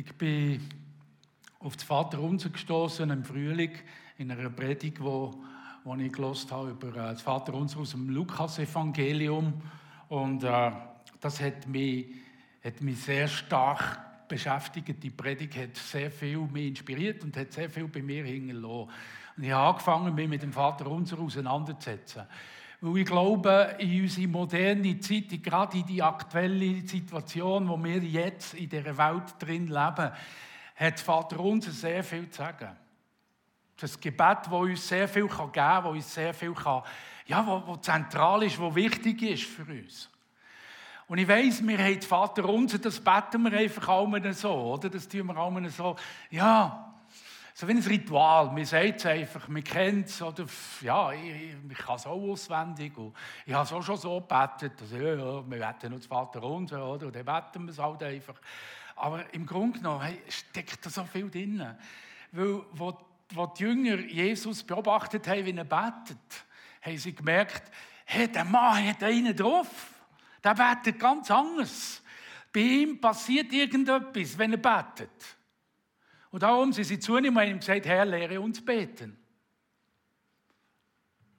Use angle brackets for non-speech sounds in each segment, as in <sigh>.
Ich bin auf das Vaterunser gestoßen im Frühling in einer Predigt, wo, wo ich gelost habe über äh, das Vaterunser aus dem Lukas-Evangelium. Und äh, das hat mich, hat mich sehr stark beschäftigt. Die Predigt hat sehr viel mich inspiriert und hat sehr viel bei mir hingelassen. Und ich habe angefangen, mich mit dem Vaterunser auseinanderzusetzen. Weil ich glaube, in unsere moderne Zeit, gerade in die aktuelle Situation, wo wir jetzt in dieser Welt drin leben, hat Vater unser sehr viel zu sagen. Das Gebet, das uns sehr viel geben kann, das uns sehr viel kann, ja, wo, wo zentral ist, wo wichtig ist für uns. Und ich weiss, wir haben Vater unser, das beten wir einfach auch so, oder? Das tun wir auch so, ja, so wie ein Ritual. Man sagt es einfach, man kennt es. Oder, ja, ich, ich kann es auch auswendig. Und ich habe es auch schon so gebetet. Also, ja, ja, wir beten das Vater unser, oder? Und dann beten wir es halt einfach. Aber im Grunde genommen hey, steckt da so viel drin. Weil, wo, wo die Jünger Jesus beobachtet haben, wie er betet, haben sie gemerkt, hey, der Mann hat einen drauf. Der betet ganz anders. Bei ihm passiert irgendetwas, wenn er betet. Und darum sind sie zu ihm und haben gesagt, Herr, lehre uns beten.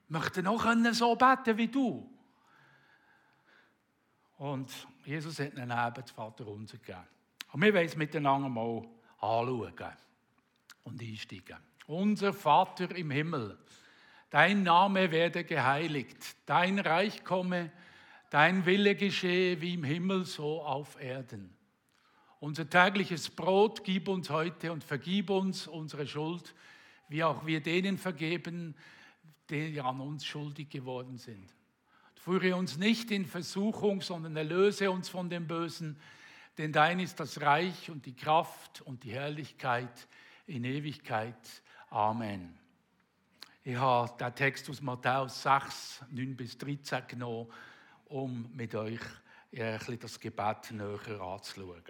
Ich möchte noch so beten wie du. Und Jesus hat ihnen eben das Vater unser gegeben. Und wir wollen es miteinander mal anschauen und einsteigen. Unser Vater im Himmel, dein Name werde geheiligt, dein Reich komme, dein Wille geschehe wie im Himmel so auf Erden. Unser tägliches Brot gib uns heute und vergib uns unsere Schuld, wie auch wir denen vergeben, die an uns schuldig geworden sind. Führe uns nicht in Versuchung, sondern erlöse uns von dem Bösen, denn dein ist das Reich und die Kraft und die Herrlichkeit in Ewigkeit. Amen. Ich habe den Text aus Matthäus 6, 9 bis 13 genommen, um mit euch das Gebet näher anzuschauen.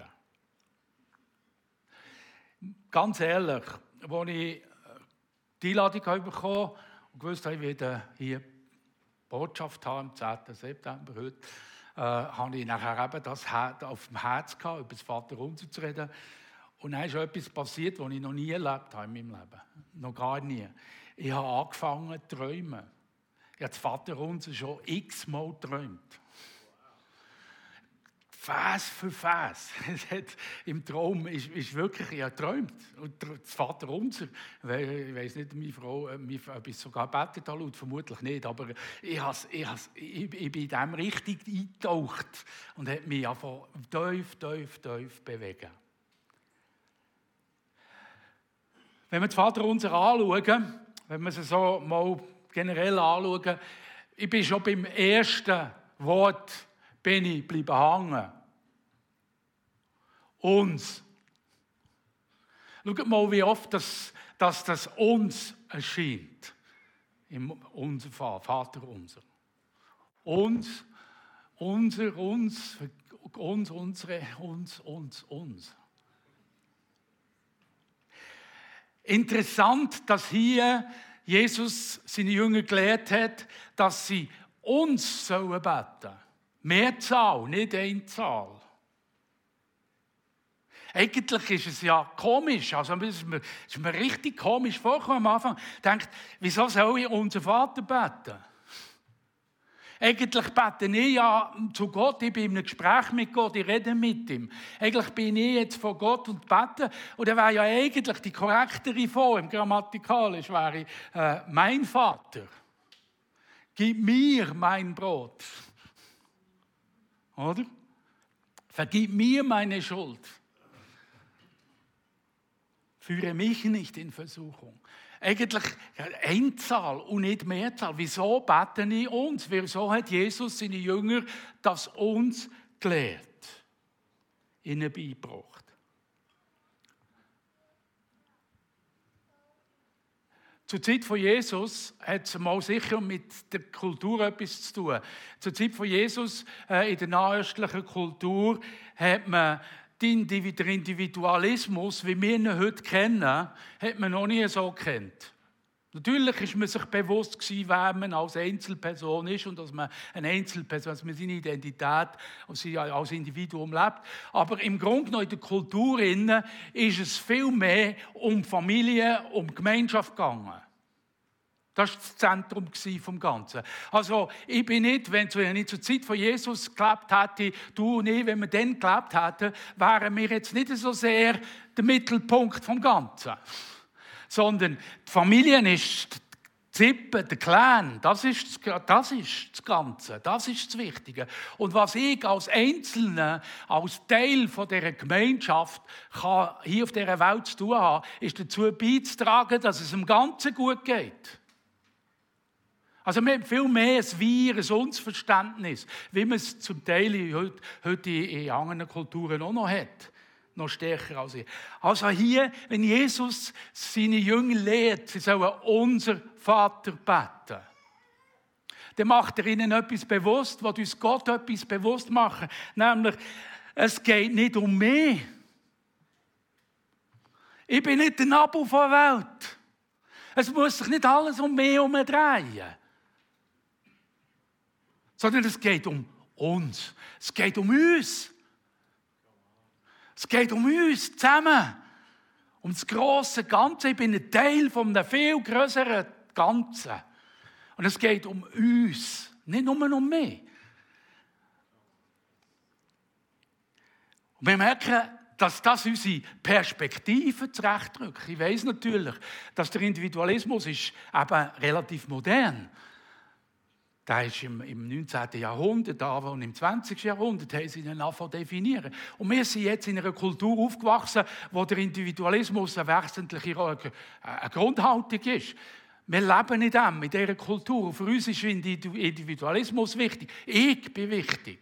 Ganz ehrlich, als ich die Einladung bekommen und gewusst habe, ich werde hier Botschaft haben am 10. September heute, äh, habe ich nachher eben das auf dem Herz gehabt, über das Vaterunser zu reden. Und dann ist etwas passiert, was ich noch nie erlebt habe in meinem Leben. Noch gar nie. Ich habe angefangen zu träumen. Ich habe das Vaterunser schon x-mal geträumt. Vers für Vers. <laughs> Im Traum ist, ist wirklich, ich habe geträumt. Und das Vater unser, ich weiß nicht, meine Frau, äh, ob ich sogar betet laut, vermutlich nicht, aber ich, has, ich, has, ich, ich bin in dem richtig eingetaucht und hat mich einfach tief, tief, tief bewegen. Wenn wir das Vater unser anschauen, wenn wir es so mal generell anschauen, ich bin schon beim ersten Wort bin ich bleiben hängen. Uns. Schaut mal, wie oft das, dass das uns erscheint. Im unser Vater unser. Uns, unser, uns, uns, unsere, uns, uns, uns. Interessant, dass hier Jesus seine Jünger gelehrt hat, dass sie uns sollen beten. Mehrzahl, nicht Einzahl. Eigentlich ist es ja komisch, also es ist mir, ist mir richtig komisch vorgekommen am Anfang. Denkt, wieso soll ich unseren Vater beten? Eigentlich bete ich ja zu Gott, ich bin in einem Gespräch mit Gott, ich rede mit ihm. Eigentlich bin ich jetzt vor Gott und bete. Und er wäre ja eigentlich die korrektere Form, grammatikalisch wäre ich, äh, mein Vater. Gib mir mein Brot. Oder? Vergib mir meine Schuld. Führe mich nicht in Versuchung. Eigentlich Einzahl und nicht Mehrzahl. Wieso beten ich uns? Wieso hat Jesus seine Jünger das uns gelehrt? Ihnen beigebracht. Zur Zeit von Jesus hat es mal sicher mit der Kultur etwas zu tun. Zur Zeit von Jesus äh, in der nahöstlichen Kultur hat man den Individualismus, wie wir ihn heute kennen, hat man noch nie so kennt. Natürlich ist man sich bewusst gewesen, wer man als Einzelperson ist und dass man eine Einzelperson, dass man seine Identität als Individuum lebt. Aber im Grunde genommen in der Kultur ist es viel mehr um Familie, um Gemeinschaft gegangen. Das war das Zentrum vom Ganzen. Also, ich bin nicht, wenn ich zur Zeit von Jesus gelebt hätte, du und ich, wenn wir dann gelebt hätten, wären wir jetzt nicht so sehr der Mittelpunkt vom Ganzen sondern die Familie ist die Zippe, der Clan, das ist, das ist das Ganze, das ist das Wichtige. Und was ich als Einzelner, als Teil von dieser Gemeinschaft kann, hier auf dieser Welt zu tun habe, ist dazu beizutragen, dass es im Ganzen gut geht. Also wir haben viel mehr ein Wir, ein Unverständnis, wie man es zum Teil heute, heute in anderen Kulturen auch noch hat noch stärker als ich. Also hier, wenn Jesus seine Jünger lehrt, sie sollen unser Vater beten, dann macht er ihnen etwas bewusst, was uns Gott etwas bewusst macht. Nämlich, es geht nicht um mich. Ich bin nicht der Nabel der Welt. Es muss sich nicht alles um mich drehen. Sondern es geht um uns. Es geht um uns. Es geht um uns zusammen. Um das große Ganze. Ich bin ein Teil von einem viel größeren Ganzen. Und es geht um uns, nicht nur um mich. Und wir merken, dass das unsere Perspektive zurechtrückt. Ich weiß natürlich, dass der Individualismus ist eben relativ modern ist. Der ist im, im 19. Jahrhundert, aber und im 20. Jahrhundert haben sie ihn angefangen definieren. Und wir sind jetzt in einer Kultur aufgewachsen, wo der Individualismus eine wesentliche eine Grundhaltung ist. Wir leben in dem, in dieser Kultur. Für uns ist Individualismus wichtig. Ich bin wichtig.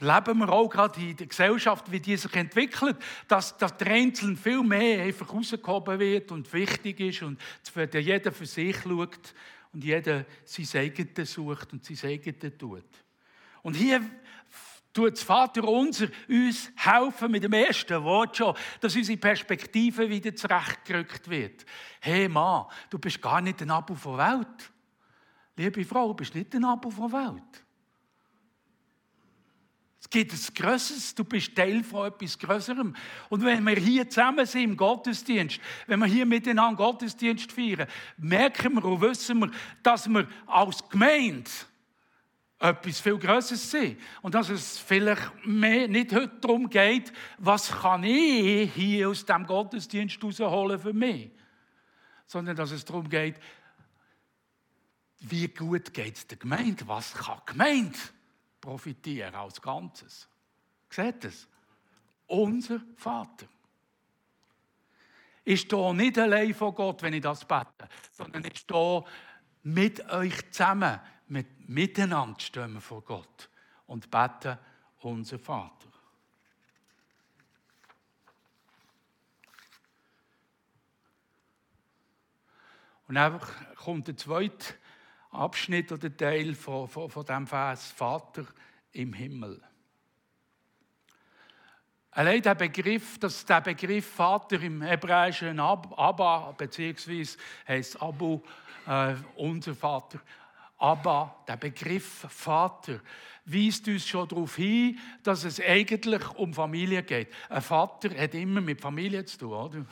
Leben wir auch gerade in der Gesellschaft, wie die sich entwickelt, dass, dass der Einzelne viel mehr einfach rausgehoben wird und wichtig ist und jeder für sich schaut und jeder sein eigenes sucht und sein eigenes tut. Und hier tut das Vater unser uns helfen mit dem ersten Wort schon, dass unsere Perspektive wieder zurechtgerückt wird. Hey Mann, du bist gar nicht ein Abo von Welt. Liebe Frau, du bist nicht ein Abo von Welt. Es gibt etwas Größeres, du bist Teil von etwas Größerem. Und wenn wir hier zusammen sind im Gottesdienst, wenn wir hier miteinander Gottesdienst feiern, merken wir und wissen wir, dass wir als Gemeinde etwas viel Größeres sind. Und dass es vielleicht mehr nicht heute darum geht, was kann ich hier aus dem Gottesdienst herausholen für mich, sondern dass es darum geht, wie gut geht es der Gemeinde, was kann die Gemeinde profitieren als Ganzes. Seht es? Unser Vater ist hier nicht allein von Gott, wenn ich das bete, sondern ist hier mit euch zusammen, mit, miteinander stehen vor Gott und beten unser Vater. Und einfach kommt der zweite Abschnitt oder Teil von, von, von dem Vers Vater im Himmel. Allein der Begriff, dass der Begriff Vater im Hebräischen Abba, beziehungsweise heißt Abu, äh, unser Vater, Abba, der Begriff Vater, weist uns schon darauf hin, dass es eigentlich um Familie geht. Ein Vater hat immer mit Familie zu tun, oder?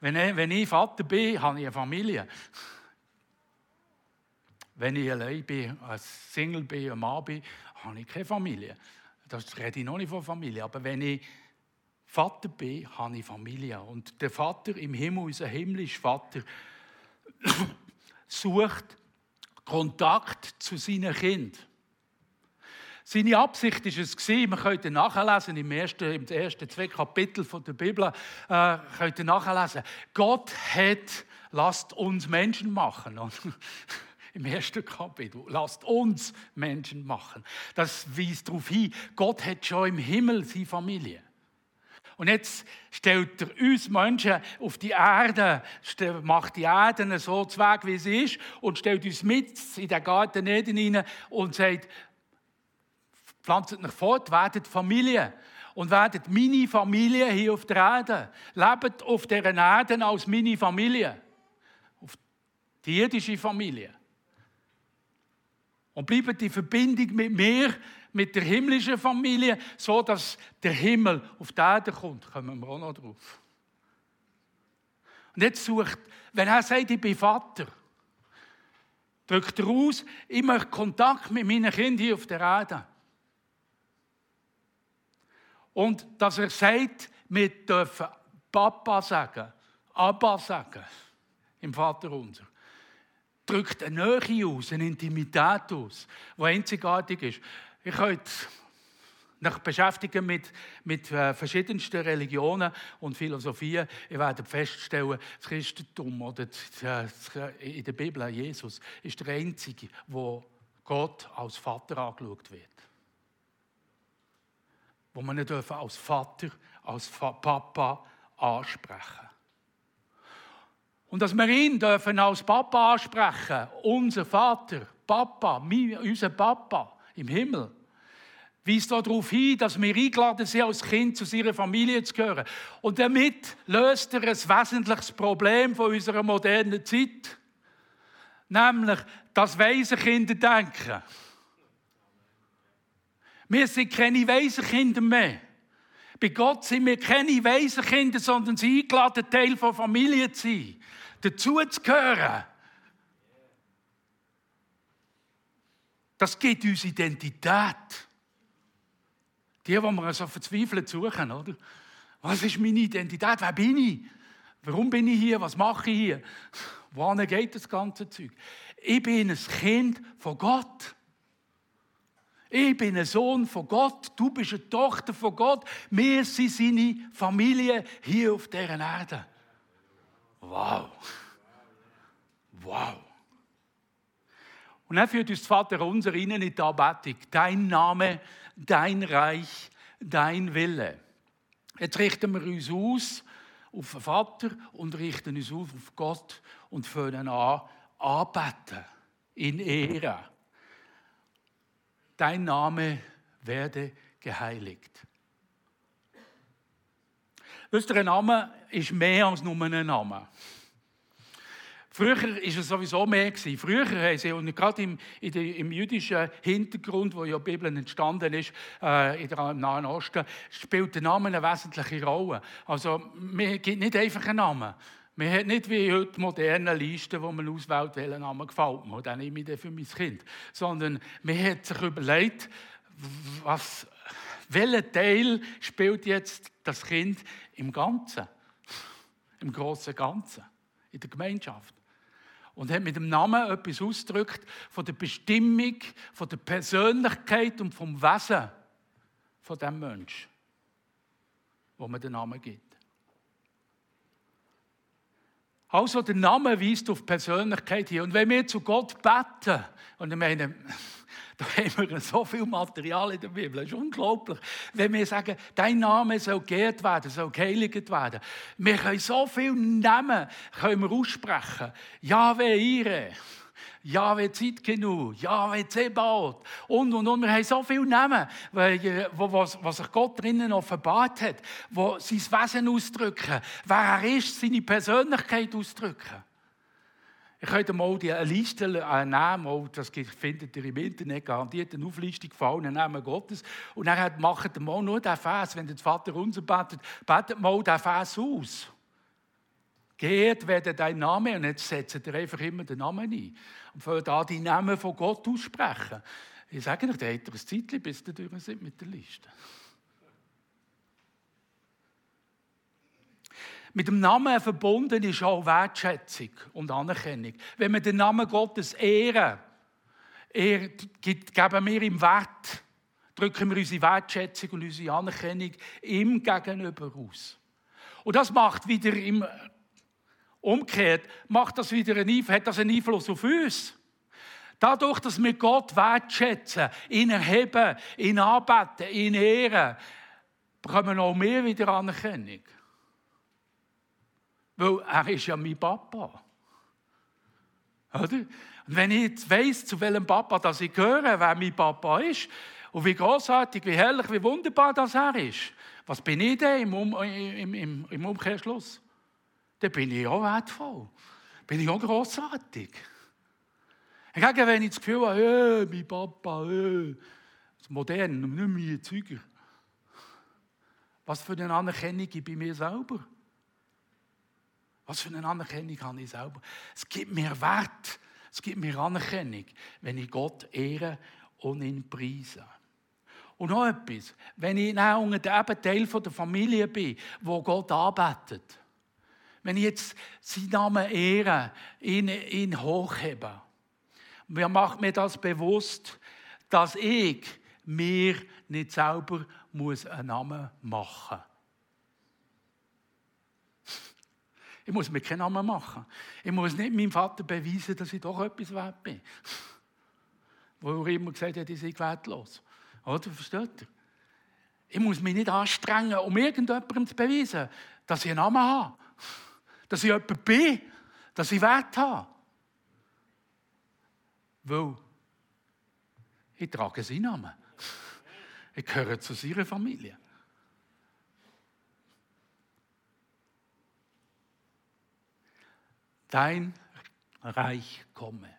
Wenn ich, wenn ich Vater bin, habe ich eine Familie. Wenn ich allein bin, als Single bin, ein Mann bin, habe ich keine Familie. Das rede ich noch nicht von Familie. Aber wenn ich Vater bin, habe ich Familie. Und der Vater im Himmel, unser himmlischer Vater, <coughs> sucht Kontakt zu seinen Kindern. Seine Absicht ist es gewesen, man könnte nachlesen im ersten, im ersten zwei Kapitel der Bibel, äh, könnte nachlesen. Gott hat, lasst uns Menschen machen im ersten Kapitel. Lasst uns Menschen machen. Das weist darauf hin, Gott hat schon im Himmel seine Familie. Und jetzt stellt er uns Menschen auf die Erde, macht die Erde so zweig, wie sie ist, und stellt uns mit in den Garten hinein und sagt, pflanzt euch fort, werdet Familie und werdet meine Familie hier auf der Erde. Lebt auf dieser Erde als meine Familie. die irdische Familie. Und bleiben die Verbindung mit mir, mit der himmlischen Familie, so dass der Himmel auf die Erde kommt, kommen wir auch noch drauf. Und jetzt sucht, wenn er sagt, ich bin Vater, drückt er aus, ich möchte Kontakt mit meinen Kindern hier auf der Erde. Und dass er sagt, wir dürfen Papa sagen, Abba sagen, im Vater unser. Drückt eine Nähe aus, eine Intimität aus, die einzigartig ist. Ich könnte mich beschäftigen mit, mit äh, verschiedensten Religionen und Philosophien. Ihr werdet feststellen, das Christentum oder äh, in der Bibel Jesus ist der Einzige, wo Gott als Vater angeschaut wird. Wo man nicht als Vater, als Papa ansprechen Und dass wir ihn dürfen als Papa ansprechen, unser Vater, Papa, unser Papa im Himmel, weist darauf hin, dass wir eingeladen sind, als Kind zu seiner Familie zu gehören. Und damit löst er ein wesentliches Problem von unserer modernen Zeit, nämlich das Waisenkinder denken. Wir sind keine Waisenkinder mehr. Bei Gott sind wir keine Waisenkinder, sondern sie eingeladen, Teil von Familie zu sein, dazu zu gehören. Das gibt uns Identität. Die, die wir so verzweifelt suchen, oder? Was ist meine Identität? Wer bin ich? Warum bin ich hier? Was mache ich hier? Wohin geht das ganze Zeug? Ich bin ein Kind von Gott. Ich bin ein Sohn von Gott, du bist eine Tochter von Gott. Wir sind seine Familie hier auf dieser Erde. Wow. Wow. Und dann führt uns Vater unser in die Anbetung. Dein Name, dein Reich, dein Wille. Jetzt richten wir uns aus auf den Vater und richten uns auf auf Gott und fangen an, anbeten, in Ehre dein Name werde geheiligt. Wisst ihr, ein Name ist mehr als nur ein Name. Früher war es sowieso mehr. Früher haben sie, und gerade im, im jüdischen Hintergrund, wo ja die Bibel entstanden ist, äh, im Nahen Osten, spielt der Name eine wesentliche Rolle. Also, man gibt nicht einfach einen Namen. Man hat nicht wie heute moderne Listen, wo man auswählt, welchen Namen gefällt mir, den nehme ich für mein Kind. Sondern man hat sich überlegt, was, welcher Teil spielt jetzt das Kind im Ganzen, im großen Ganzen, in der Gemeinschaft. Und hat mit dem Namen etwas ausgedrückt von der Bestimmung, von der Persönlichkeit und vom Wesen von dem Menschen, wo man den Namen gibt. Also der Name weist auf Persönlichkeit hier. Und wenn wir zu Gott beten, und ich meine, <laughs> da haben wir so viel Material in der Bibel, das ist unglaublich. Wenn wir sagen, dein Name soll geehrt werden, soll geheiligt werden. Wir können so viele Namen können wir aussprechen. Yahweh Ire. Jahwe Zeitgenau, Jahwe Zebaut und, und, und. Wir haben so viele Namen, wo, was, was sich Gott drinnen offenbart hat, wo sein Wesen ausdrücken, wer er ist, seine Persönlichkeit ausdrücken. Ich könnte mal die eine Liste äh, nehmen, das findet ihr im Internet garantiert, eine Auflistung von allen Namen Gottes. Und dann macht ihr mal nur den Vers, wenn der Vater unser betet, betet mal den Vers aus. Geehrt werde dein Name und jetzt setzt ihr einfach immer den Namen ein und fangen da die Namen von Gott aussprechen. Ich sage euch, da hat ein Zeitchen, bis ihr durch sind mit der Liste. Mit dem Namen verbunden ist auch Wertschätzung und Anerkennung. Wenn wir den Namen Gottes ehren, geben wir ihm Wert, drücken wir unsere Wertschätzung und unsere Anerkennung ihm gegenüber aus. Und das macht wieder im Umgekehrt macht das wieder einen, hat das einen Einfluss auf uns. Dadurch, dass wir Gott wertschätzen, ihn erheben, ihn anbeten, ihn ehren, bekommen wir auch mehr wieder Anerkennung. Weil er ist ja mein Papa. Oder? Und wenn ich jetzt weiss, zu welchem Papa das ich gehöre, wer mein Papa ist, und wie großartig, wie herrlich, wie wunderbar das er ist, was bin ich denn im, um im, im, im Umkehrschluss? Dann bin ich auch wertvoll. bin ich auch grossartig. Hingegen, wenn ich das Gefühl habe, hey, mein Papa, das modern, nicht mehr Zeuger. Was für eine Anerkennung bei mir selber? Was für eine Anerkennung habe ich selber? Es gibt mir Wert, es gibt mir Anerkennung, wenn ich Gott ehre und ihn preise. Und noch etwas, wenn ich unter dem Teil der Familie bin, wo Gott arbeitet, wenn ich jetzt seinen Namen ehre, ihn, ihn hochhebe, wer macht mir das bewusst, dass ich mir nicht selber muss einen Namen machen muss. Ich muss mir keinen Namen machen. Ich muss nicht meinem Vater beweisen, dass ich doch etwas wert bin. Wo er immer gesagt hat, ich sei wertlos. Oder? Versteht ihr? Ich muss mich nicht anstrengen, um irgendjemandem zu beweisen, dass ich einen Namen habe. Dass ich jemand bin. Dass ich Wert habe. Weil ich trage seinen Namen. Ich gehöre zu seiner Familie. Dein Reich komme.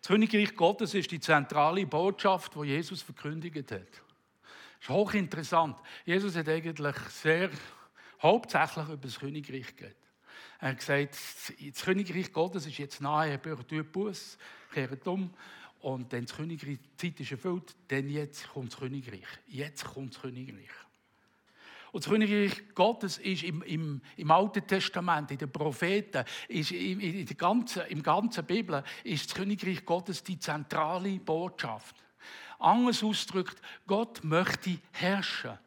Das Königreich Gottes ist die zentrale Botschaft, die Jesus verkündigt hat. Das ist hochinteressant. Jesus hat eigentlich sehr hauptsächlich über das Königreich geredet. Er hat gesagt, das Königreich Gottes ist jetzt nahe, er tut Buß, kehrt um und dann das Königreich, die Zeit ist erfüllt, dann jetzt kommt das Königreich. Jetzt kommt das Königreich. Und das Königreich Gottes ist im, im, im Alten Testament, in den Propheten, ist in, in der ganzen, im ganzen Bibel, ist das Königreich Gottes die zentrale Botschaft. Anders ausgedrückt, Gott möchte herrschen.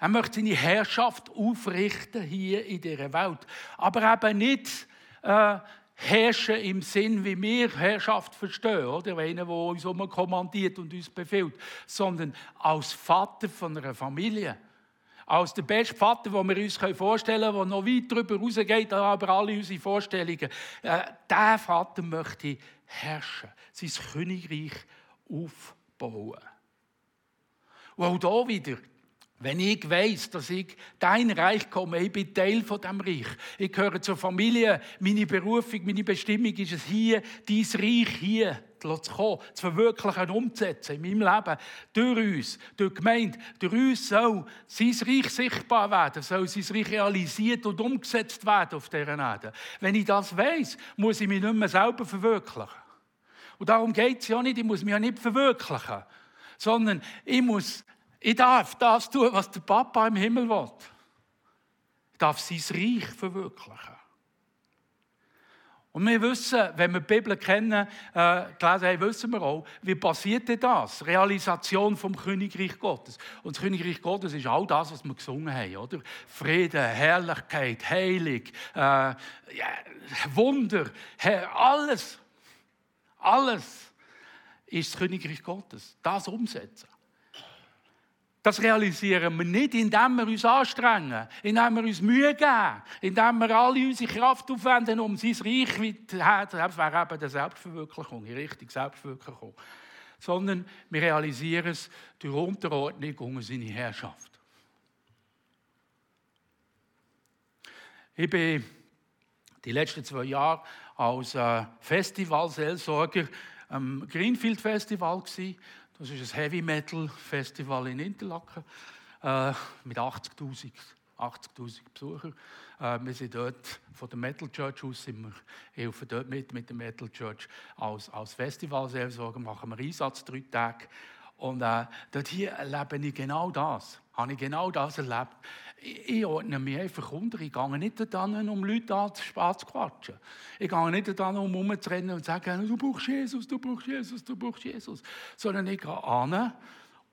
Er möchte seine Herrschaft aufrichten hier in dieser Welt. Aber eben nicht äh, herrschen im Sinn, wie wir Herrschaft verstehen, oder? Einer, der uns kommandiert und uns befiehlt, sondern als Vater von einer Familie. Als der beste Vater, den wir uns vorstellen können, der noch weit darüber hinausgeht, aber alle unsere Vorstellungen. Äh, der Vater möchte herrschen, sein Königreich aufbauen. Und auch hier wieder, wenn ich weiß, dass ich dein Reich komme, ich bin Teil von dem Reich. Ich gehöre zur Familie. Meine Berufung, meine Bestimmung ist es hier, dein Reich hier zu kommen, zu verwirklichen, umzusetzen in meinem Leben. Durch uns, durch Gemeinde, durch uns soll sein Reich sichtbar werden, soll sein Reich realisiert und umgesetzt werden auf dieser Erde. Wenn ich das weiß, muss ich mich nicht mehr selber verwirklichen. Und darum geht es ja nicht, ich muss mich ja nicht verwirklichen, sondern ich muss ich darf das tun, was der Papa im Himmel will. Ich darf sein Reich verwirklichen. Und wir wissen, wenn wir die Bibel kennen, äh, gelesen haben, wissen wir auch, wie passiert denn das? Realisation vom Königreich Gottes. Und das Königreich Gottes ist all das, was wir gesungen haben, oder? Frieden, Herrlichkeit, Heilig, äh, ja, Wunder, alles, alles ist das Königreich Gottes. Das umsetzen. Das realisieren wir nicht, indem wir uns anstrengen, indem wir uns Mühe geben, indem wir alle unsere Kraft aufwenden, um sein Reich weiterzuhelfen. Das wäre eben der Selbstverwirklichung, die richtige Selbstverwirklichung. Sondern wir realisieren es durch Unterordnung unter seine Herrschaft. Ich bin die letzten zwei Jahre als äh, Festivalseelsorger am Greenfield Festival. Das ist ein Heavy Metal Festival in Interlaken äh, mit 80.000 80 Besuchern. Äh, wir sind dort von der Metal Church aus, sind wir, helfen dort mit, mit der Metal Church als, als Festivalseelsorger, machen wir Einsatz drei Tage. Und äh, dort hier erlebe ich genau das. Habe ich genau das erlebt. Ich, ich ordne mich einfach unter. Ich gehe nicht daran, um Leute anzuquatschen. Ich gehe nicht daran, um rumzurennen und zu sagen, du brauchst Jesus, du brauchst Jesus, du brauchst Jesus. Sondern ich gehe an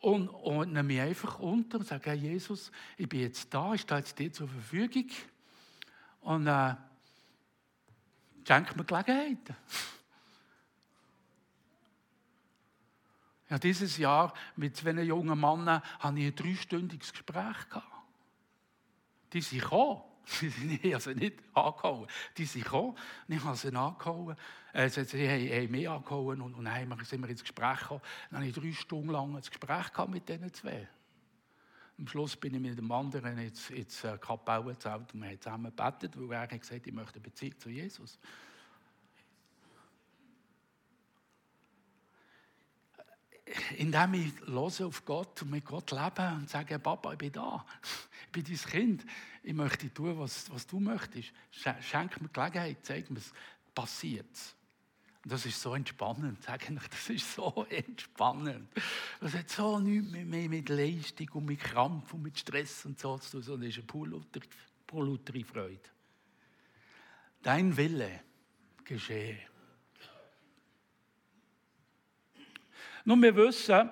und ordne mich einfach unter und sage, hey, Jesus, ich bin jetzt da, ich stehe jetzt dir zur Verfügung. Und äh, schenke mir Gelegenheit. Ja, dieses Jahr mit zwei jungen Männern hatte ich ein dreistündiges Gespräch. Die sind gekommen. <laughs> Sie sind also nicht angehauen. Die sind gekommen ich habe sie angehauen. Äh, sie haben mich angehauen und, und dann sind wir ins Gespräch gekommen. Dann habe ich drei Stunden lang ein Gespräch mit diesen zwei. Am Schluss bin ich mit dem anderen ins, ins äh, Kapelle gezählt und wir haben zusammen gebetet, weil er hat gesagt, ich möchte eine Beziehung zu Jesus. Indem ich auf Gott und mit Gott lebe und sage, Papa, ich bin da, ich bin dein Kind, ich möchte tun, was, was du möchtest. Schenk mir Gelegenheit, zeig mir, es passiert. Und das ist so entspannend, sage ich, das ist so <laughs> entspannend. Das hat so nichts mehr mit Leistung und mit Krampf und mit Stress und so zu tun, sondern es ist eine pure Freude. Dein Wille geschehe. Nun, wir wissen,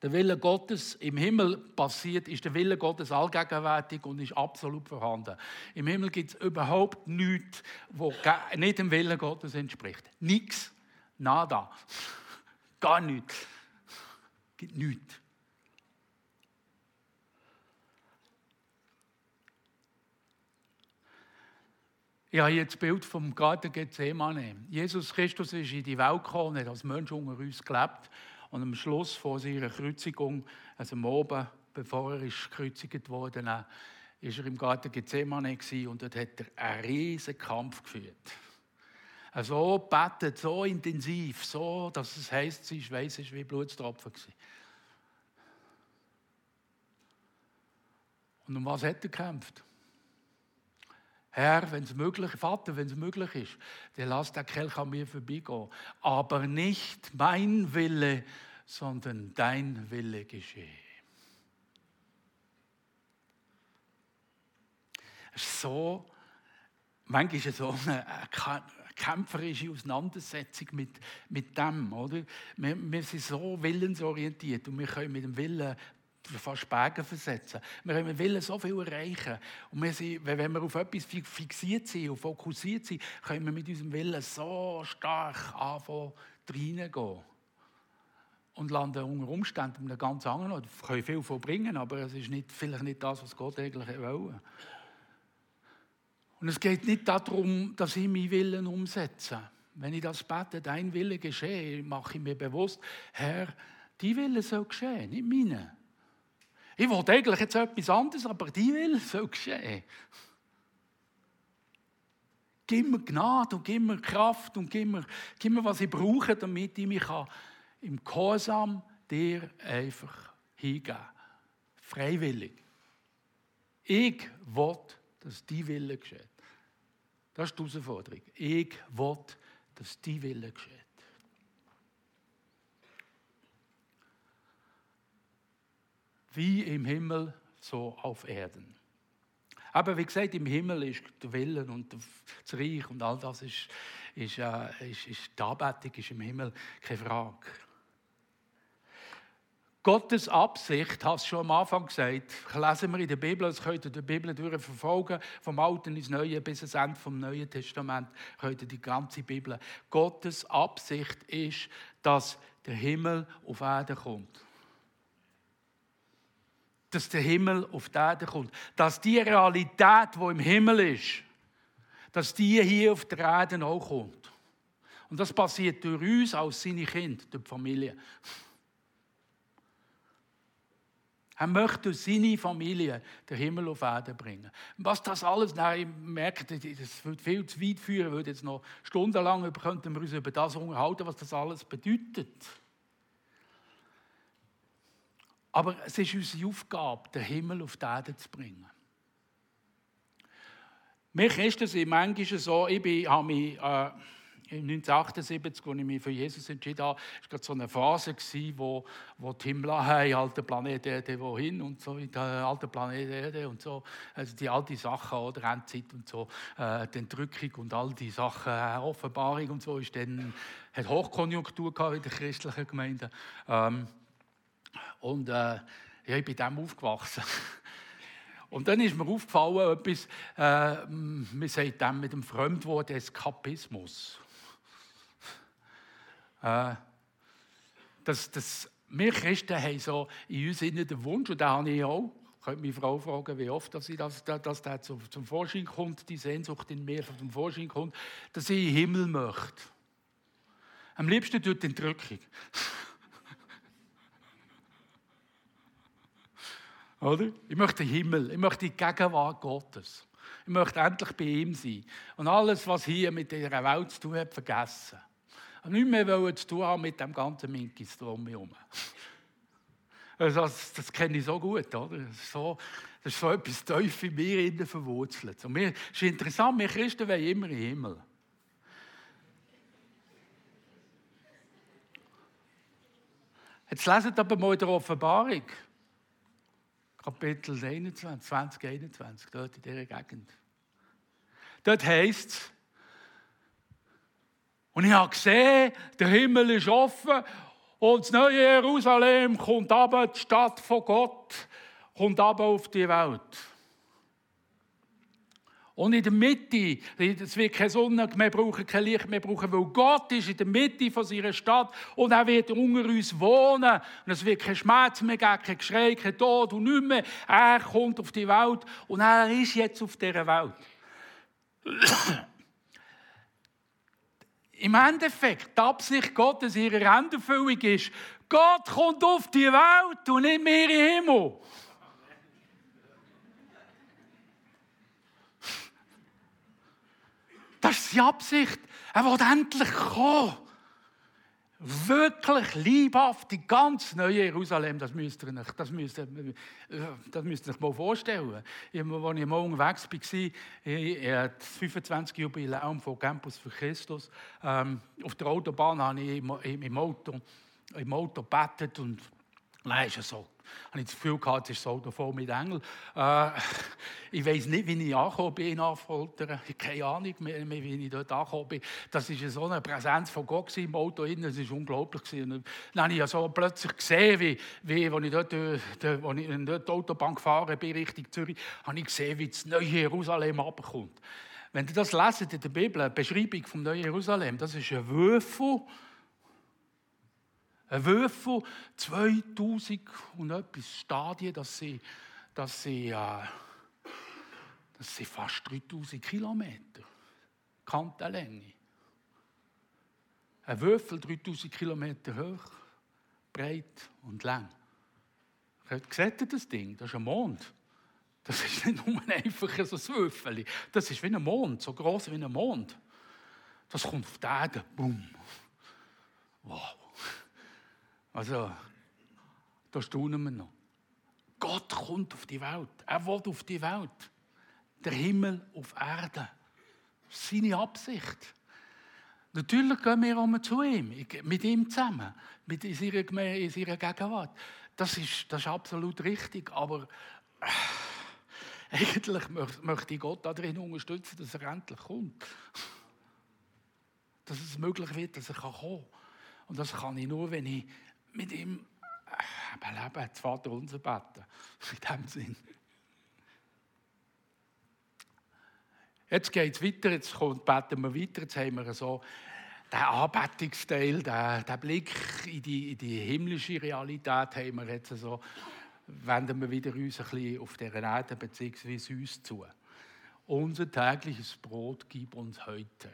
der Wille Gottes im Himmel passiert, ist der Wille Gottes allgegenwärtig und ist absolut vorhanden. Im Himmel gibt es überhaupt nichts, was nicht dem Willen Gottes entspricht. Nichts. Nada. Gar nichts. Es gibt nichts. Ich habe jetzt das Bild vom Garten Gethsemane. Jesus Christus ist in die Welt gekommen, hat als Mensch unter uns gelebt und am Schluss vor seiner Kreuzigung, also am Oben, bevor er ist gekreuzigt wurde, war er im Garten Gethsemane und dort hat er einen riesen Kampf geführt. So betet, so intensiv, so, dass es heisst, sein Schweiß ist wie Blutstropfen. Und um was hat er gekämpft? Herr, wenn es möglich ist, Vater, wenn es möglich ist, dann lass der Kelch an mir vorbeigehen. Aber nicht mein Wille, sondern dein Wille geschehe. So, manchmal ist es so eine kämpferische Auseinandersetzung mit, mit dem. Oder? Wir, wir sind so willensorientiert und wir können mit dem Willen fast Berge versetzen. Wir wollen so viel erreichen. Und wir sind, wenn wir auf etwas fixiert sind und fokussiert sind, können wir mit unserem Willen so stark anfangen, reingehen. Und landen unter Umständen in einem ganz anderen Ort. Wir können viel verbringen, aber es ist nicht, vielleicht nicht das, was Gott eigentlich will. Und es geht nicht darum, dass ich meinen Willen umsetze. Wenn ich das bete, dein Wille geschehe, mache ich mir bewusst, Herr, dein Wille soll geschehen, nicht meine. Ich wollte eigentlich jetzt etwas anderes, aber die will, soll geschehen. Gib mir Gnade und gib mir Kraft und gib mir, gib mir was ich brauche, damit ich mich im Gehorsam dir einfach hingeben Freiwillig. Ich will, dass die Wille geschieht. Das ist die Herausforderung. Ich will, dass die Wille geschieht. Wie im Himmel, so auf Erden. Aber wie gesagt, im Himmel ist der Wille und das Reich und all das ist, ist, äh, ist, ist die Anbetung ist im Himmel keine Frage. Gottes Absicht, hast du schon am Anfang gesagt, lesen wir in der Bibel, das könnt ihr der Bibel verfolgen, vom Alten ins Neue bis ans Ende vom Neuen Testament, könnt ihr die ganze Bibel. Gottes Absicht ist, dass der Himmel auf Erde kommt dass der Himmel auf die Erde kommt. Dass die Realität, die im Himmel ist, dass die hier auf der Erde auch kommt. Und das passiert durch uns als seine Kinder, durch die Familie. Er möchte durch seine Familie den Himmel auf Erde bringen. Was das alles, nein, ich merke, das würde viel zu weit führen, würde jetzt noch stundenlang könnten wir uns über das unterhalten, was das alles bedeutet. Aber es ist unsere Aufgabe, den Himmel auf die Erde zu bringen. Mich ist es manchmal so, ich bin, habe mich äh, 1978, als ich mich für Jesus entschieden habe, war gerade so eine Phase, wo, wo die Himmler, hey, alter Planet Erde, wohin und so, der alte Planet Erde und so, also die alten Sachen, oder Endzeit und so, äh, die Entrückung und all die Sachen, äh, Offenbarung und so, ist dann, hat Hochkonjunktur gehabt in der christlichen Gemeinde. Ähm, und äh, ja, ich bin dem aufgewachsen. <laughs> Und dann ist mir aufgefallen, etwas, äh, man sagt dem mit dem Fremdwort Eskapismus. <laughs> Äh, das, das, wir Christen haben so in uns innen den Wunsch, und den habe ich auch, ich könnte meine Frau fragen, wie oft dass, ich das, dass der zum, zum Vorschein kommt, die Sehnsucht in mir zum Vorschein kommt, dass ich in den Himmel möchte. Am liebsten durch die Entrückung. <laughs> Oder? Ich möchte den Himmel, ich möchte die Gegenwart Gottes. Ich möchte endlich bei ihm sein. Und alles, was hier mit dieser Welt zu tun hat, vergessen. Und nicht mehr zu tun haben mit dem ganzen Minkis drumherum. Also das, das kenne ich so gut, oder? Das ist so, das ist so etwas tief in mir verwurzelt. Und mir ist interessant, wir Christen wollen immer im Himmel. Jetzt lesen aber mal in der Offenbarung. Kapitel 21, 20, 21, dort in dieser Gegend. Dort heißt es, und ich habe gesehen, der Himmel ist offen und das neue Jerusalem kommt aber, die Stadt von Gott, kommt aber auf die Welt. Und in der Mitte, es wird keine Sonne mehr brauchen, kein Licht mehr brauchen, weil Gott ist in der Mitte von seiner Stadt und er wird unter uns wohnen. Und es wird kein Schmerz mehr geben, kein Geschrei, kein Tod und nichts mehr. Er kommt auf die Welt und er ist jetzt auf dieser Welt. Im Endeffekt, die Absicht Gottes ihrer Enderfüllung ist, Gott kommt auf die Welt und nicht mehr in den Himmel. Das ist die Absicht. Er will endlich kommen. Wirklich liebhaft, ganz neue Jerusalem, das müsst ihr euch, das müsst ihr, das müsst ihr euch mal vorstellen. Als ich mal unterwegs war, das 25. Jubiläum von Campus für Christus, ähm, auf der Autobahn habe ich im Auto, im Auto gebetet und Nein, ist ja so. Habe ich das Gefühl gehabt, jetzt ist das Auto voll mit Engeln. Äh, <laughs> ich weiß nicht, wie ich angekommen bin in. Ich habe keine Ahnung mehr, wie ich dort angekommen bin. Das war so eine Präsenz von Gott im Auto innen. Das war unglaublich. Und dann habe ich so plötzlich gesehen, wie, wie als ich dort, äh, als ich in die Autobahn gefahren bin, Richtung Zürich, habe ich gesehen, wie das neue Jerusalem abkommt. Wenn ihr das leset in der Bibel, eine Beschreibung vom neuen Jerusalem, das ist ein Würfel, ein Würfel, 2000 und etwas Stadien, dass sie, dass sie, äh, das sind fast 3000 Kilometer Kantenlänge. Ein Würfel 3000 Kilometer hoch, breit und lang. Seht ihr das Ding? Das ist ein Mond. Das ist nicht nur einfach so ein Würfel. Das ist wie ein Mond, so groß wie ein Mond. Das kommt auf die Erde. Boom. Wow. Also, da staunen wir noch. Gott kommt auf die Welt. Er will auf die Welt. Der Himmel auf Erde. Seine Absicht. Natürlich gehen wir auch zu ihm, mit ihm zusammen, mit in seiner, in seiner Gegenwart. Das ist, das ist absolut richtig, aber äh, eigentlich möchte ich Gott darin unterstützen, dass er endlich kommt. Dass es möglich wird, dass er kommen kann. Und das kann ich nur, wenn ich mit ihm äh, leben, das Vater unser beten. <laughs> In dem Sinn. Jetzt geht es weiter, jetzt kommt, beten wir weiter, jetzt haben wir so den Anbetungsteil, den, den Blick in die, in die, himmlische Realität haben wir jetzt so, wenden wir wieder uns ein bisschen auf der Erde bzw. uns zu. Unser tägliches Brot gib uns heute.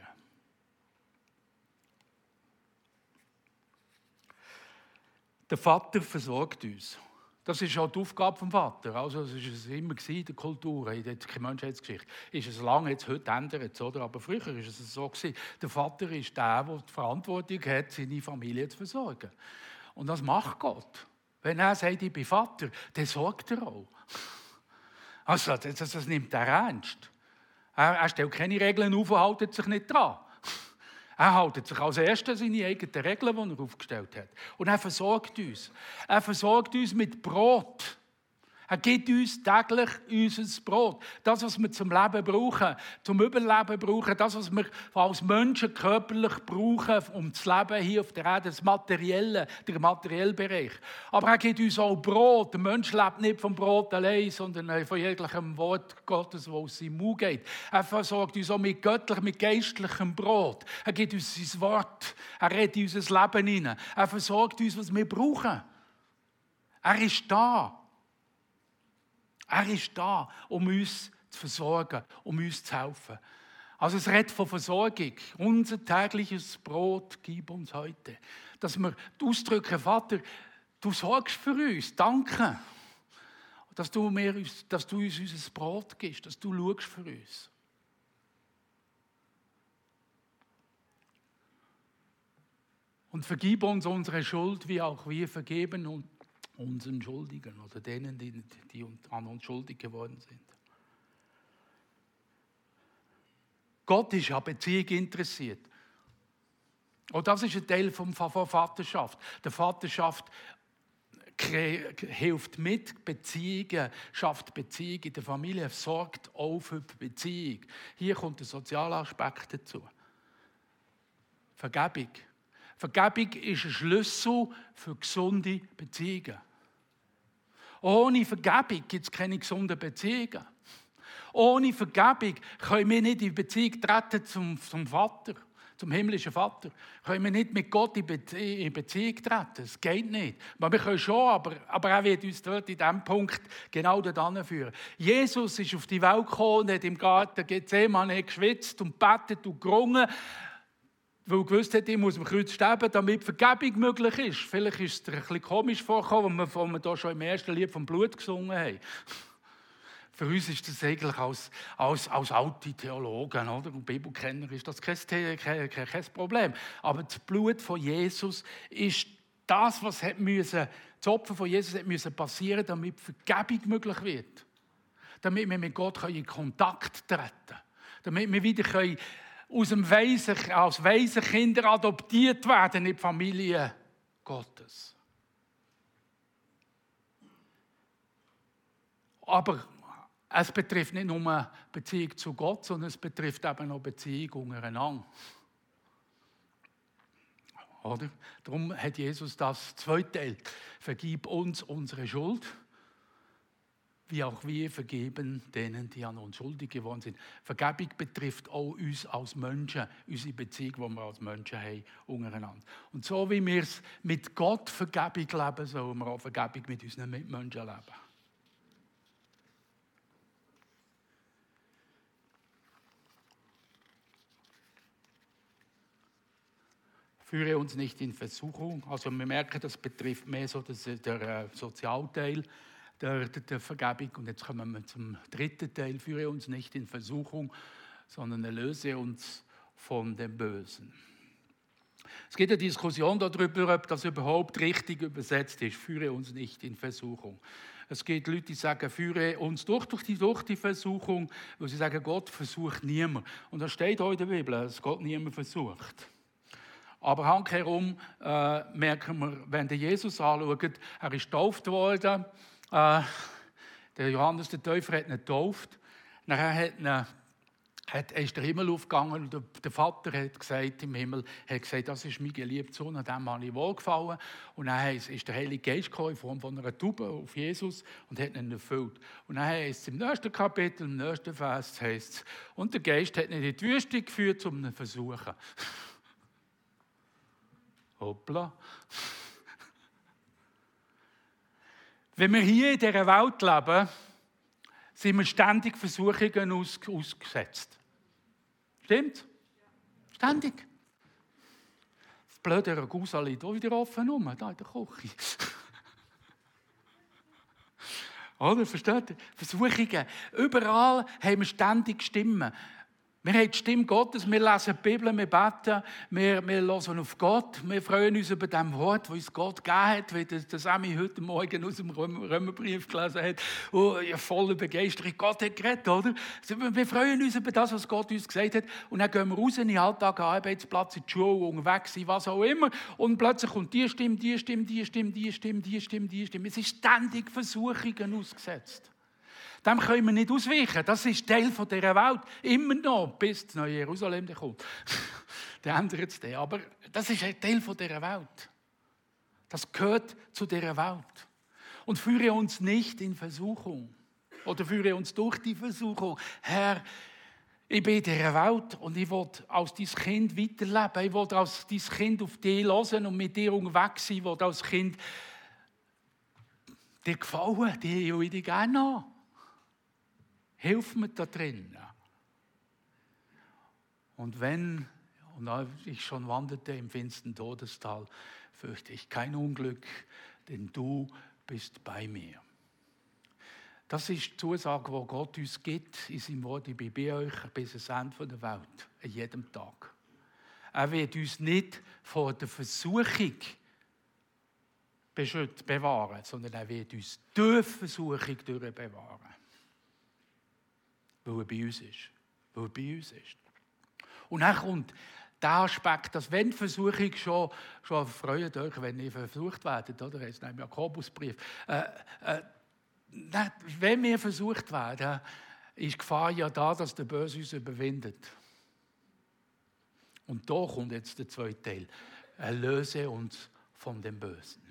Der Vater versorgt uns. Das ist auch die Aufgabe des Vater. Also, das ist es immer in der Kultur, in der Menschheitsgeschichte. Ist es lange, jetzt heute ändert oder? Aber früher ist es so gewesen. Der Vater ist der, der die Verantwortung hat, seine Familie zu versorgen. Und das macht Gott. Wenn er sagt, ich bin Vater, dann sorgt er auch. Also, das, das nimmt er ernst. Er, er stellt keine Regeln auf und hält sich nicht dran. Er hält sich als Erster seine eigenen Regeln, die er aufgestellt hat. Und er versorgt uns. Er versorgt uns mit Brot. Er gibt uns täglich unser Brot. Das, was wir zum Leben brauchen, zum Überleben brauchen, das, was wir als Menschen körperlich brauchen, um zu leben hier auf der Erde, das Materielle, der materielle Bereich. Aber er gibt uns auch Brot. Der Mensch lebt nicht vom Brot allein, sondern von jeglichem Wort Gottes, das aus seinem Mund geht. Er versorgt uns auch mit göttlichem, mit geistlichem Brot. Er gibt uns sein Wort. Er redet in unser Leben hinein. Er versorgt uns, was wir brauchen. Er ist da. Er ist da, um uns zu versorgen, um uns zu helfen. Also es redet von Versorgung. Unser tägliches Brot gib uns heute. Dass wir ausdrücken, Vater, du sorgst für uns, danke. Dass du, mir, dass du uns unser Brot gibst, dass du schaust für uns. Und vergib uns unsere Schuld, wie auch wir vergeben unseren Schuldigen oder denen, die, die an uns schuldig geworden sind. Gott ist an Beziehung interessiert. Und das ist ein Teil von Vaterschaft. Der Vaterschaft hilft mit, Beziehungen, schafft Beziehungen in der Familie, sorgt auch für Beziehung. Hier kommt der soziale Aspekt dazu. Vergebung. Vergebung ist ein Schlüssel für gesunde Beziehungen. Ohne Vergebung gibt es keine gesunden Beziehungen. Ohne Vergebung können wir nicht in Beziehung treten zum, zum Vater, zum himmlischen Vater. Können wir nicht mit Gott in, Beziehung treten. Es geht nicht. wir können schon, aber, aber er wird uns dort in diesem Punkt genau dorthin führen. Jesus ist auf die Welt gekommen und hat im Garten Gethsemane geschwitzt und betet und gerungen weil er gewusst hat, ich muss am Kreuz sterben, damit Vergebung möglich ist. Vielleicht ist es dir ein bisschen komisch vorgekommen, als wir, wir hier schon im ersten Lied vom Blut gesungen haben. <laughs> Für uns ist das eigentlich als, als, als alte Theologen oder? und Bibelkenner ist das kein, kein, kein, kein Problem. Aber das Blut von Jesus ist das, was hat müssen, das Opfer von Jesus hat müssen passieren, damit Vergebung möglich wird. Damit wir mit Gott in Kontakt treten können. Damit wir wieder können aus dem Weisen, als weise Kinder adoptiert werden in die Familie Gottes. Aber es betrifft nicht nur Beziehung zu Gott, sondern es betrifft eben auch Beziehung untereinander. Oder? Darum hat Jesus das zweiteilt. Vergib uns unsere Schuld, wie auch wir vergeben denen, die an uns schuldig geworden sind. Vergebung betrifft auch uns als Menschen, unsere Beziehung, die wir als Menschen haben, untereinander. Und so wie wir es mit Gott Vergebung leben, sollen wir auch Vergebung mit unseren Mitmenschen leben. führe uns nicht in Versuchung. Also wir merken, das betrifft mehr so das, der äh, Sozialteil der, der, Vergebung. Und jetzt kommen wir zum dritten Teil. Führe uns nicht in Versuchung, sondern erlöse uns von dem Bösen. Es gibt eine Diskussion darüber, ob das überhaupt richtig übersetzt ist. Führe uns nicht in Versuchung. Es gibt Leute, die sagen, führe uns durch, durch, die, durch die Versuchung, weil sie sagen, Gott versucht niemand. Und da steht auch in der Bibel, dass Gott niemand versucht. Aber handherum äh, merken wir, wenn der Jesus anschaut, er ist getauft worden. Äh, der Johannes der Täufer hat ihn getauft. Nachher hat ihn hat, ist der Himmel aufgegangen und der Vater hat gesagt im Himmel, hat gesagt, das ist mein geliebter Sohn, an dem habe ich wohlgefallen. Und dann ist der Heilige Geist gekommen in Form von einer Taube auf Jesus und hat ihn erfüllt. Und dann heißt es im nächsten Kapitel, im nächsten Vers, heißt es, und der Geist hat ihn in die Wüste geführt, um ihn zu versuchen. <laughs> Hoppla. Wenn wir hier in dieser Welt leben, sind wir ständig Versuchungen aus, ausgesetzt. Stimmt? Ständig. Das blöde Ragusa liegt auch wieder offen rum, da in der Küche. <laughs> Oder? Versteht ihr? Versuchungen. Überall haben wir ständig Stimmen. Wir haben die Stimme Gottes, wir lesen die Bibel, wir beten, wir, wir hören auf Gott, wir freuen uns über das Wort, das uns Gott gegeben hat, wie das, das Emi heute Morgen aus dem Römerbrief gelesen hat, oh, ja, voller Begeisterung. Gott hat geredet, oder? Wir freuen uns über das, was Gott uns gesagt hat und dann gehen wir raus in den Alltag, Arbeitsplatz, in die Schule, unterwegs was auch immer und plötzlich kommt die Stimme, die Stimme, die Stimme, die Stimme, die Stimme, die Stimme. Es ist ständig Versuchungen ausgesetzt. Dem können wir nicht ausweichen. Das ist Teil dieser Welt. Immer noch, bis das neue Jerusalem kommt. <laughs> der ändert es dann. Aber das ist ein Teil dieser Welt. Das gehört zu dieser Welt. Und führe uns nicht in Versuchung. Oder führe uns durch die Versuchung. Herr, ich bin in dieser Welt und ich will als dein Kind weiterleben. Ich will als dein Kind auf dich hören und mit dir unterwegs sein. Ich will als Kind dir gefallen, ich dich gerne haben. Hilf mir da drin. Und wenn, und als ich schon wanderte im finstern Todestal, fürchte ich kein Unglück, denn du bist bei mir. Das ist die Zusage, die Gott uns gibt in seinem Wort. Ich bin bei euch bis ans Ende der Welt, an jedem Tag. Er wird uns nicht vor der Versuchung bewahren, sondern er wird uns durch Versuchung bewahren. Weil er bei uns ist. Weil er bei uns ist. Und dann kommt der Aspekt, dass wenn Versuchung schon, schon freut euch, wenn ihr versucht werdet, oder? Das ist im Jakobusbrief. Äh, äh, wenn wir versucht werden, ist die Gefahr ja da, dass der Böse uns überwindet. Und da kommt jetzt der zweite Teil. Erlöse uns von dem Bösen.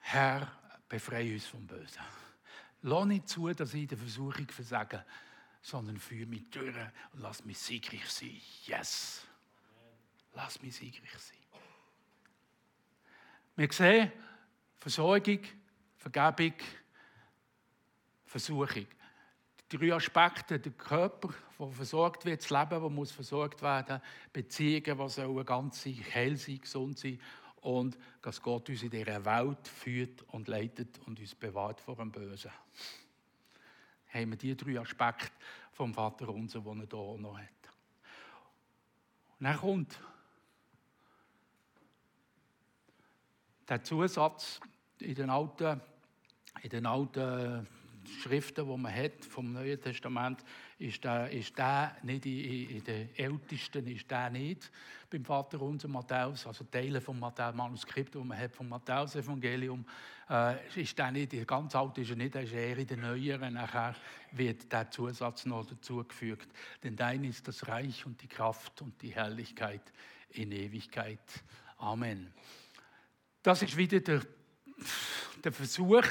Herr, befreie uns vom Bösen. Lass nicht zu, dass ich der Versuchung versage, sondern führe mich durch und lass mich siegreich sein. Yes! Lass mich siegreich sein. Wir sehen Versorgung, Vergebung, Versuchung. Die drei Aspekte, der Körper, der versorgt wird, das Leben, das muss versorgt werden, Beziehungen, die sollen ganz sein, heil sein, gesund sein und dass Gott uns in dieser Welt führt und leitet und uns bewahrt vor dem Bösen. Haben wir diese drei Aspekte vom Vater unser, die er hier noch hat. Und dann kommt der Zusatz in den alten in den alten Schriften, die man hat vom Neuen Testament, ist der, ist der nicht in, in den Ältesten ist der nicht beim Vater unser Matthäus, also Teile vom Matthäus Manuskript, die man hat vom Matthäus Evangelium, äh, ist der nicht, ganz alt ist er nicht, er ist eher in den Neueren. Nachher wird der Zusatz noch dazugefügt. Denn dein ist das Reich und die Kraft und die Herrlichkeit in Ewigkeit. Amen. Das ist wieder der, der Versuch,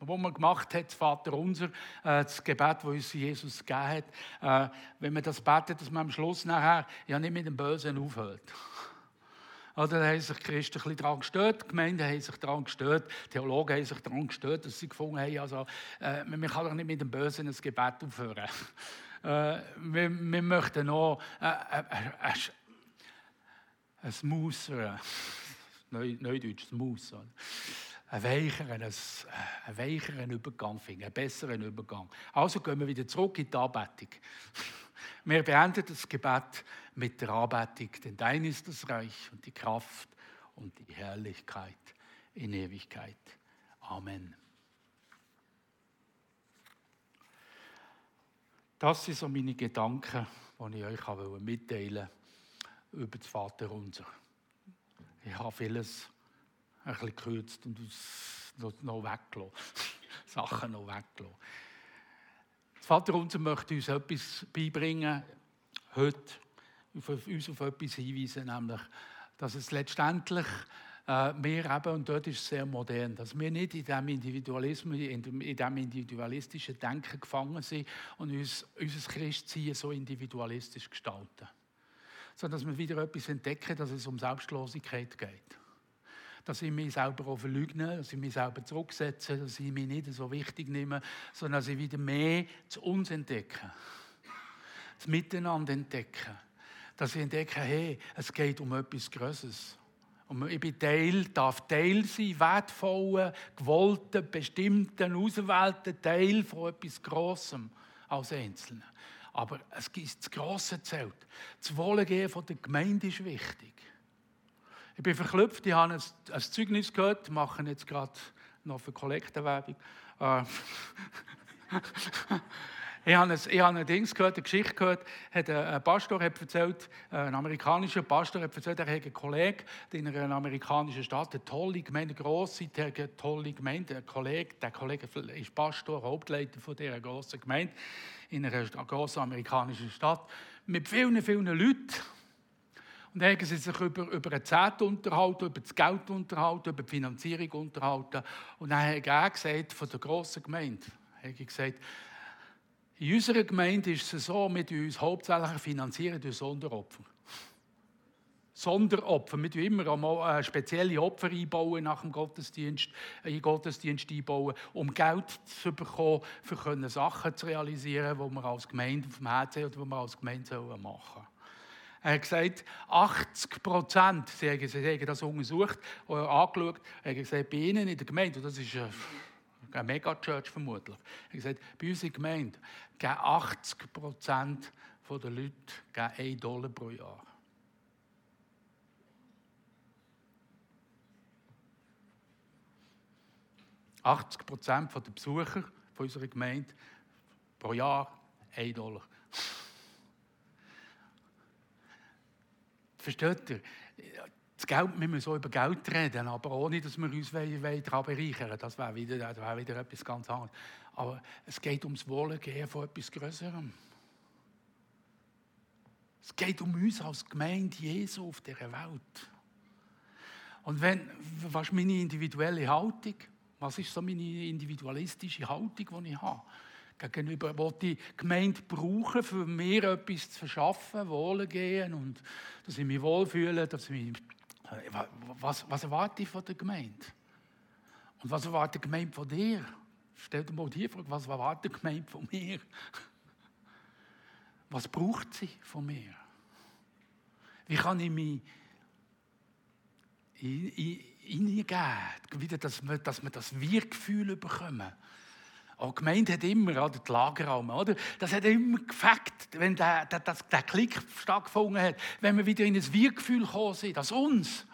wo man gemacht hat, Vater unser, äh, das Gebet, das uns Jesus gegeben hat, äh, wenn man das betet, dass man am Schluss nachher ja nicht mit dem Bösen aufhört. <laughs> Oder da haben sich Christen ein bisschen daran gestört, die Gemeinden haben sich daran gestört, Theologen haben sich daran gestört, dass sie gefunden haben, also, äh, man kann doch nicht mit dem Bösen ein Gebet aufhören. <laughs> Äh, wir, wir, möchten noch äh, äh, äh, ein Maus, <laughs> Neudeutsch, ein Maus einen weicheren, einen weicheren Übergang finden, einen besseren Übergang. Also gehen wir wieder zurück in die Anbetung. <laughs> Wir beenden das Gebet mit der Anbetung, denn dein ist das Reich und die Kraft und die Herrlichkeit in Ewigkeit. Amen. Das sind so meine Gedanken, die ich euch mitteilen wollte über das Vaterunser. Ich habe vieles ein bisschen gekürzt und noch weggelassen. <laughs> Sachen noch weggelassen. Das Vater unser möchte uns etwas beibringen, heute, auf uns auf etwas hinweisen, nämlich, dass es letztendlich äh, wir eben, und dort ist es sehr modern, dass wir nicht in diesem Individualismus, in diesem individualistischen Denken gefangen sind und uns unser Christsein so individualistisch gestalten. Sondern dass wir wieder etwas entdecken, dass es um Selbstlosigkeit geht dass ich mich selber verleugne, dass ich mich selber zurücksetze, dass ich mich nicht so wichtig nehme, sondern dass ich wieder mehr zu uns entdecke. Das Miteinander entdecken. Dass ich entdecke, hey, es geht um etwas Größeres. Und ich bin Teil, darf Teil sein, wertvoller, gewollter, bestimmten, auserwählten Teil von etwas Grossem als Einzelner. Aber es gibt das grosse Zelt. Das Wohlergehen der Gemeinde ist wichtig. Ich bin verklüpft, ich habe ein, ein Zeugnis gehört, mache jetzt gerade noch für Kollektenwerbung. Äh, <laughs> ich habe, ein, ich habe ein Dings gehört, eine Geschichte gehört, hat ein Pastor hat erzählt, ein amerikanischer Pastor hat erzählt, er hat einen Kollegen in einer amerikanischen Stadt, eine tolle Gemeinde, eine grosse, eine tolle Gemeinde, ein Kollege, der Kollege ist Pastor, Hauptleiter von dieser grossen Gemeinde in einer grossen amerikanischen Stadt, mit vielen, vielen Leuten. Und dann haben sie sich über, über eine Zeit unterhalten, über das Geld unterhalten, über die Finanzierung unterhalten. Und dann hat er gesagt, von der grossen Gemeinde, hat gesagt, in unserer Gemeinde ist es so, wir uns hauptsächlich finanzieren durch Sonderopfer. Sonderopfer. Wir tun immer einmal äh, spezielle Opfer einbauen nach dem Gottesdienst, in den Gottesdienst einbauen, um Geld zu bekommen, für Sachen zu realisieren, die wir als Gemeinde auf dem Herzen oder die wir als Gemeinde machen sollen. Er hat gesagt, 80 Prozent, sie haben das untersucht, angeschaut, er hat gesagt, bei Ihnen in der Gemeinde, und das ist eine eine Megachurch vermutlich. Er hat gesagt, bei uns in der Gemeinde geben 80 Prozent der Leute geben 1 Dollar pro Jahr. Achtzig Prozent der Besucher unserer Gemeinde pro Jahr 1 Dollar. Versteht ihr? Das Geld, wir müssen so über Geld reden, aber ohne, dass wir uns daran bereichern Das wäre wieder, wäre wieder etwas ganz anderes. Aber es geht ums Wohlergehen von etwas Größerem. Es geht um uns als Gemeinde Jesu auf dieser Welt. Und wenn, was ist meine individuelle Haltung? Was ist so meine individualistische Haltung, die ich habe? Gegenüber, wo die Gemeinde brauchen, für mir etwas zu verschaffen, Wohlergehen und dass ich mich wohlfühle, dass ich mich was, was erwarte ich von der Gemeinde? Und was erwartet die Gemeinde von dir? Stell dir mal die Frage, was erwartet die Gemeinde von mir? Was braucht sie von mir? Wie kann ich mich hineingeben, wieder, dass wir, dass wir das Wir-Gefühl bekommen? Auch die Gemeinde hat immer, oder die Lagerraum, oder? Das hat immer gefackt, wenn der, der, der, der Klick stattgefunden hat, wenn wir wieder in ein Wir-Gefühl gekommen sind, dass uns,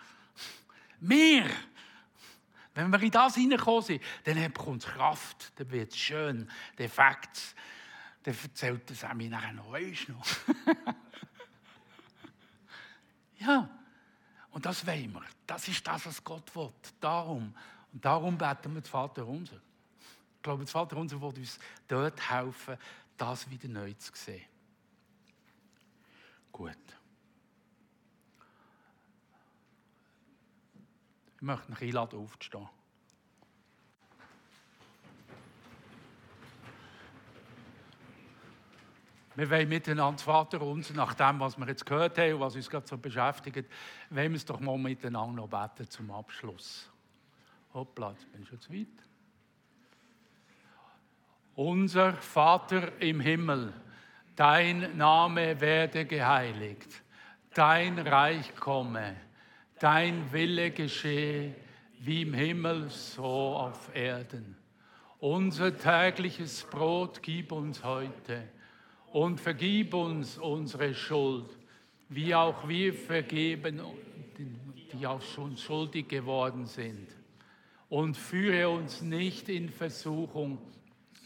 mehr, wenn wir in das hineingekommen sind, dann bekommt es Kraft, dann wird es schön, der Fakt, dann erzählt das mir nachher noch, weißt noch. <laughs> ja, und das wollen wir. Das ist das, was Gott will. Darum. Und darum beten wir den Vater unser glaube, das Vater unser will uns dort helfen, das wieder neu zu sehen. Gut. Ich möchte mich einladen, aufzustehen. Wir wollen miteinander, Vater unser, nach dem, was wir jetzt gehört haben und was uns gerade so beschäftigt, wollen wir es doch mal miteinander noch beten zum Abschluss. Hoppla, jetzt bin ich schon zu weit. Unser Vater im Himmel, dein Name werde geheiligt, dein Reich komme, dein Wille geschehe, wie im Himmel so auf Erden. Unser tägliches Brot gib uns heute und vergib uns unsere Schuld, wie auch wir vergeben, die auch schon schuldig geworden sind. Und führe uns nicht in Versuchung,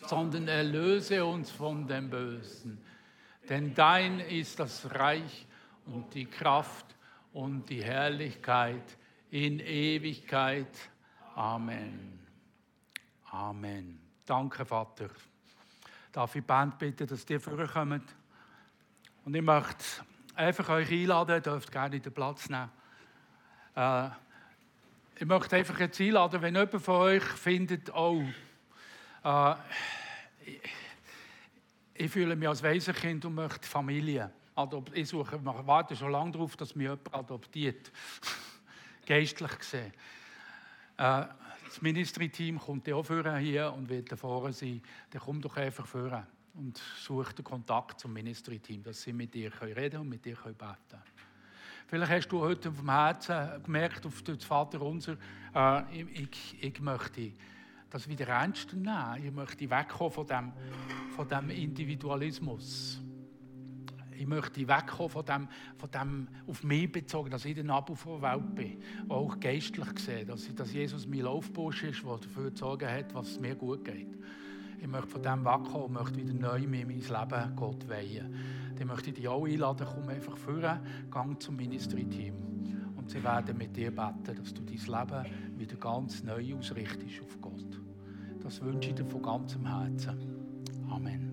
sondern erlöse uns von dem Bösen. Denn dein ist das Reich und die Kraft und die Herrlichkeit in Ewigkeit. Amen. Amen. Danke, Vater. Darf ich Band bitten, dass die vorkommen? Und ich möchte einfach euch einladen, ihr dürft gerne den Platz nehmen. Äh, ich möchte einfach jetzt einladen, wenn jemand von euch findet, oh, äh, ich, ich fühle mich als Waisenkind und möchte Familie. Ich suche, ich warte schon lange darauf, dass mich jemand adoptiert. <laughs> Geistlich gesehen. Äh, das Ministry-Team kommt ja auch hier und wird da vorne sein. Dann kommt doch einfach vorne und sucht den Kontakt zum Ministry-Team, dass sie mit dir reden können und mit dir beten können. Vielleicht hast du heute vom Herzen gemerkt, auf das Vater unser, äh, ich, ich möchte das wieder ernst nehmen. Ich möchte wegkommen von dem, von dem Individualismus. Ich möchte wegkommen von dem, von dem auf mich bezogen, dass ich der Nabel der Welt bin. Auch geistlich gesehen, dass, dass Jesus mein Laufbusch ist, der dafür zu hat, was es mir gut geht. Ich möchte von dem wegkommen und möchte wieder neu in mein Leben Gott weihen. Dann möchte ich dich auch einladen, komm einfach vor, gang zum Ministry-Team. Und sie werden mit dir beten, dass du dein Leben wieder ganz neu ausrichtest auf Gott. Das wünsche ich dir von ganzem Herzen. Amen.